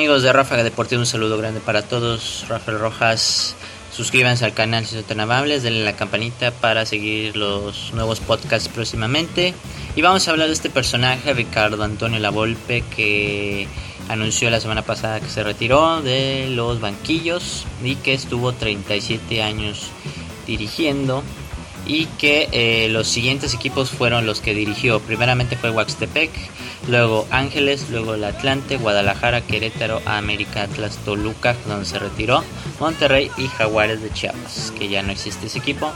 amigos de Ráfaga Deportivo? Un saludo grande para todos. Rafael Rojas, suscríbanse al canal si son tan amables, denle la campanita para seguir los nuevos podcasts próximamente. Y vamos a hablar de este personaje, Ricardo Antonio Lavolpe, que anunció la semana pasada que se retiró de los banquillos y que estuvo 37 años dirigiendo y que eh, los siguientes equipos fueron los que dirigió. Primeramente fue Huaxtepec, luego Ángeles, luego el Atlante, Guadalajara, Querétaro, América, Atlas, Toluca, donde se retiró, Monterrey y Jaguares de Chiapas, que ya no existe ese equipo.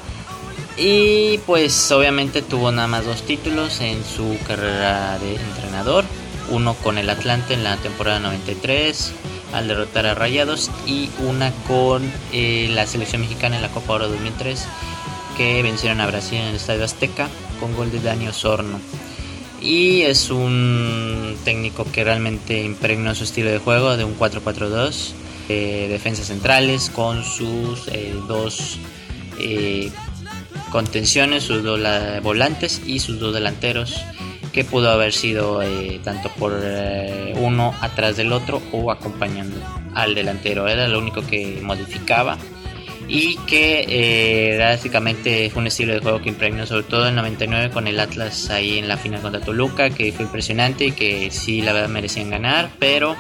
Y pues obviamente tuvo nada más dos títulos en su carrera de entrenador, uno con el Atlante en la temporada 93 al derrotar a Rayados y una con eh, la selección mexicana en la Copa Oro 2003 que vencieron a Brasil en el Estadio Azteca con gol de Dani Osorno. Y es un técnico que realmente impregnó su estilo de juego de un 4-4-2, eh, defensas centrales con sus eh, dos eh, contenciones, sus dos volantes y sus dos delanteros, que pudo haber sido tanto por uno atrás del otro o acompañando al delantero. Era lo único que modificaba y que eh, básicamente fue un estilo de juego que impregnó sobre todo en 99 con el Atlas ahí en la final contra Toluca que fue impresionante y que sí la verdad merecían ganar pero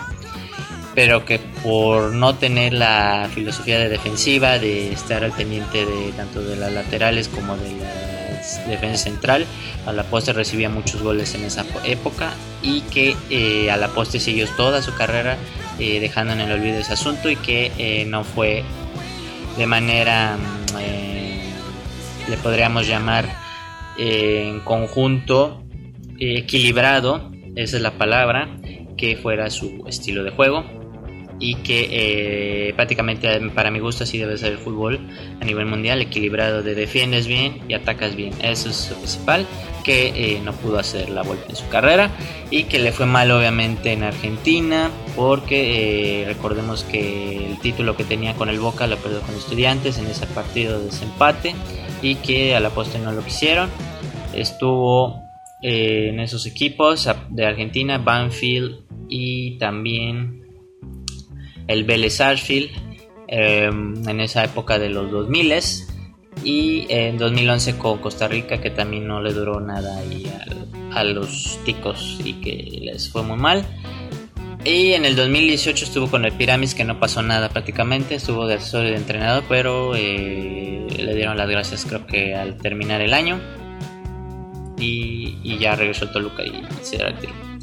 pero que por no tener la filosofía de defensiva de estar al pendiente de tanto de las laterales como de la defensa central a la poste recibía muchos goles en esa época y que eh, a la poste siguió toda su carrera eh, dejando en el olvido ese asunto y que no fue de manera, eh, le podríamos llamar, eh, en conjunto equilibrado, esa es la palabra, que fuera su estilo de juego y que eh, prácticamente para mi gusto así debe ser el fútbol a nivel mundial, equilibrado de defiendes bien y atacas bien. Eso es lo principal que eh, no pudo hacer la vuelta en su carrera y que le fue mal obviamente en Argentina porque eh, recordemos que el título que tenía con el Boca lo perdió con estudiantes en ese partido de desempate y que a la postre no lo quisieron. Estuvo en esos equipos de Argentina, Banfield y también el Vélez Sarsfield em, en esa época de los 2000 y en 2011 con Costa Rica que también no le duró nada a, los ticos y que les fue muy mal. Y en el 2018 estuvo con el Piramis que no pasó nada prácticamente, estuvo de asesor y de entrenador, pero eh, le dieron las gracias creo que al terminar el año. Y, y ya regresó a Toluca y se retiró.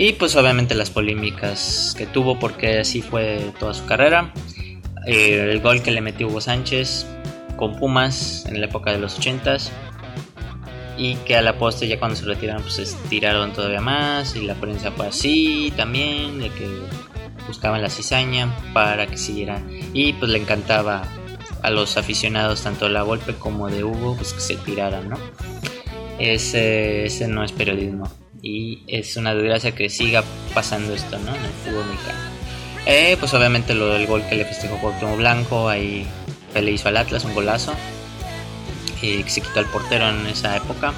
Y pues obviamente las polémicas que tuvo porque así fue toda su carrera. Eh, el gol que le metió Hugo Sánchez con Pumas en la época de los 80s. Y que a la poste ya cuando se retiraron pues estiraron todavía más. Y la prensa fue así también. De que buscaban la cizaña para que siguiera. Y pues le encantaba a los aficionados tanto de la golpe como de Hugo pues que se tiraran, ¿no? Ese, ese no es periodismo y es una desgracia que siga pasando esto ¿no? en el fútbol mexicano. Eh, pues obviamente lo del gol que le festejó Cuauhtémoc Blanco, ahí le hizo al Atlas un golazo, eh, que se quitó al portero en esa época.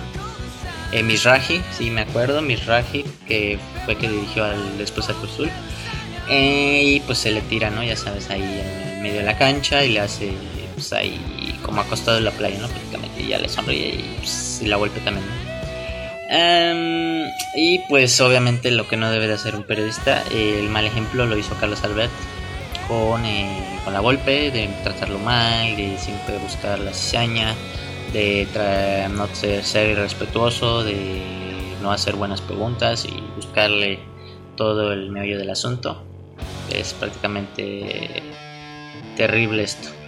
Eh, Misraji, sí me acuerdo, Misraji, que fue que dirigió al, después al Cruzul. Eh, y pues se le tira, ¿no? Ya sabes, ahí en medio de la cancha y le hace, pues ahí como acostado en la playa, ¿no? Prácticamente, y ya le sonríe y, pues, y la golpe también, Em, y pues obviamente lo que no debe de hacer un periodista, el mal ejemplo lo hizo Carlos Albert con, eh, con la golpe, de tratarlo mal, de siempre buscar la cizaña, de no ser, ser irrespetuoso, de no hacer buenas preguntas y buscarle todo el medio del asunto. Es prácticamente terrible esto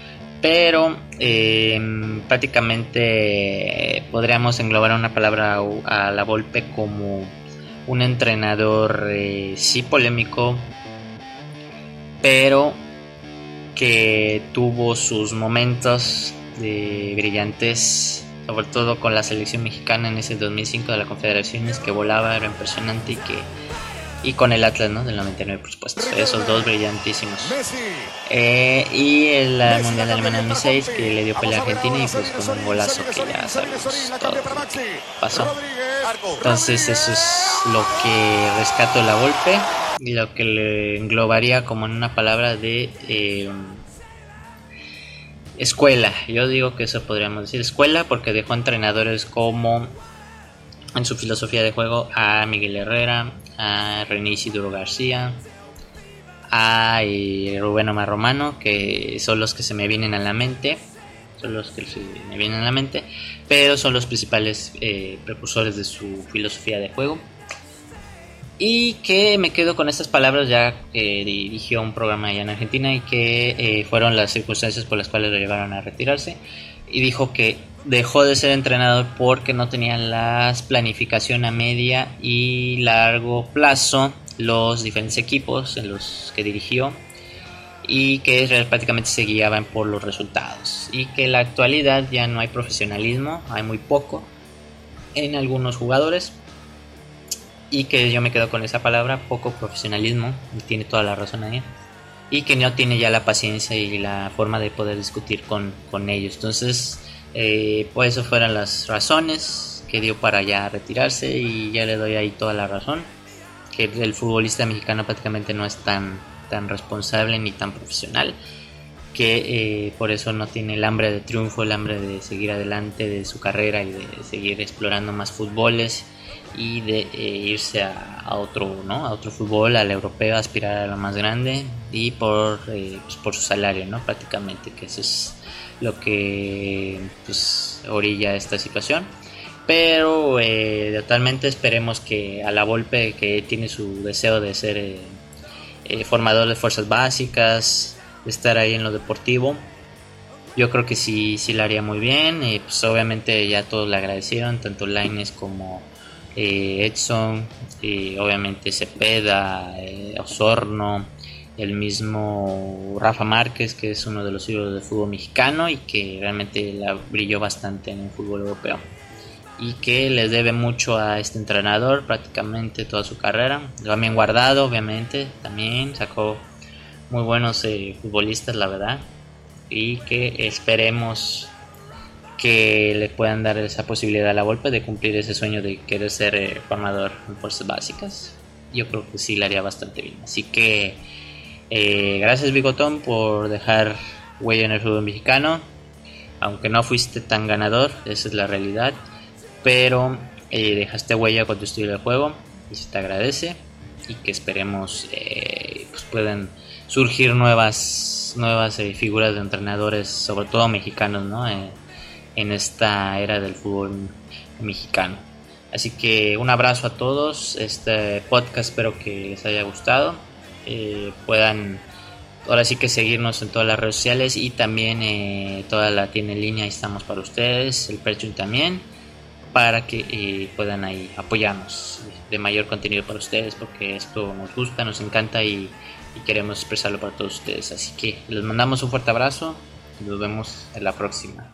pero eh, prácticamente podríamos englobar una palabra a la Volpe como un entrenador eh, sí polémico, pero que tuvo sus momentos de brillantes, sobre todo con la selección mexicana en ese 2005 de la Confederaciones, que volaba, era impresionante y que y con el Atlas, ¿no? Del 99, por supuesto. Esos dos brillantísimos. Eh, y el Mundial de Alemania 2006, que le dio pelea a Argentina y pues con un golazo que ya sabemos todo lo que pasó. Entonces eso es lo que rescato la golpe. lo que le englobaría como en una palabra de eh, escuela. Yo digo que eso podríamos decir escuela porque dejó entrenadores como en su filosofía de juego a Miguel Herrera, a René Isidro García, a eh, Rubén Omar Romano, que son los que se me vienen a la mente, son los que se me vienen a la mente, pero son los principales eh, precursores de su filosofía de juego. Y que me quedo con estas palabras ya que dirigió un programa allá en Argentina y que eh, fueron las circunstancias por las cuales lo llevaron a retirarse. Y dijo que dejó de ser entrenador porque no tenía la planificación a media y largo plazo los diferentes equipos en los que dirigió y que prácticamente se guiaban por los resultados y que en la actualidad ya no hay profesionalismo, hay muy poco en algunos jugadores y que yo me quedo con esa palabra, poco profesionalismo, y tiene toda la razón ahí, y que no tiene ya la paciencia y la forma de poder discutir con, con ellos. Entonces, eh, pues eso fueron las razones que dio para ya retirarse y ya le doy ahí toda la razón, que el futbolista mexicano prácticamente no es tan, tan responsable ni tan profesional que eh, por eso no tiene el hambre de triunfo, el hambre de seguir adelante de su carrera y de seguir explorando más fútboles y de eh, irse a, otro no a otro fútbol al europeo aspirar a lo más grande y por eh, pues por su salario no prácticamente que eso es lo que pues orilla esta situación. Pero eh, totalmente esperemos que a la Volpe que tiene su deseo de ser formador de fuerzas básicas de estar ahí en lo deportivo yo creo que sí, sí lo haría muy bien. y pues obviamente ya todos le agradecieron, tanto Laines como eh, Edson, y obviamente Cepeda, eh, Osorno, el mismo Rafa Márquez, que es uno de los ídolos del fútbol mexicano y que realmente brilló bastante en el fútbol europeo. Y que les debe mucho a este entrenador, prácticamente toda su carrera. Bien guardado, obviamente, también sacó muy buenos eh, futbolistas, la verdad. Y que esperemos que le puedan dar esa posibilidad a la golpe de cumplir ese sueño de querer ser eh, formador en fuerzas básicas. Yo creo que sí le haría bastante bien. Así que eh, gracias Bigotón por dejar huella en el fútbol mexicano. Aunque no fuiste tan ganador, esa es la realidad. Pero eh, dejaste huella con tu estilo de juego y se te agradece. Y que esperemos pues puedan surgir nuevas nuevas figuras de entrenadores, sobre todo mexicanos, ¿no? En esta era del fútbol mexicano. Así que un abrazo a todos. Este podcast espero que les haya gustado. Eh, puedan ahora sí que seguirnos en todas las redes sociales y también eh, toda la tienda en línea estamos para ustedes, el Patreon también, para que eh, puedan ahí apoyarnos de mayor contenido para ustedes porque esto nos gusta, nos encanta y, y queremos expresarlo para todos ustedes. Así que les mandamos un fuerte abrazo y nos vemos en la próxima.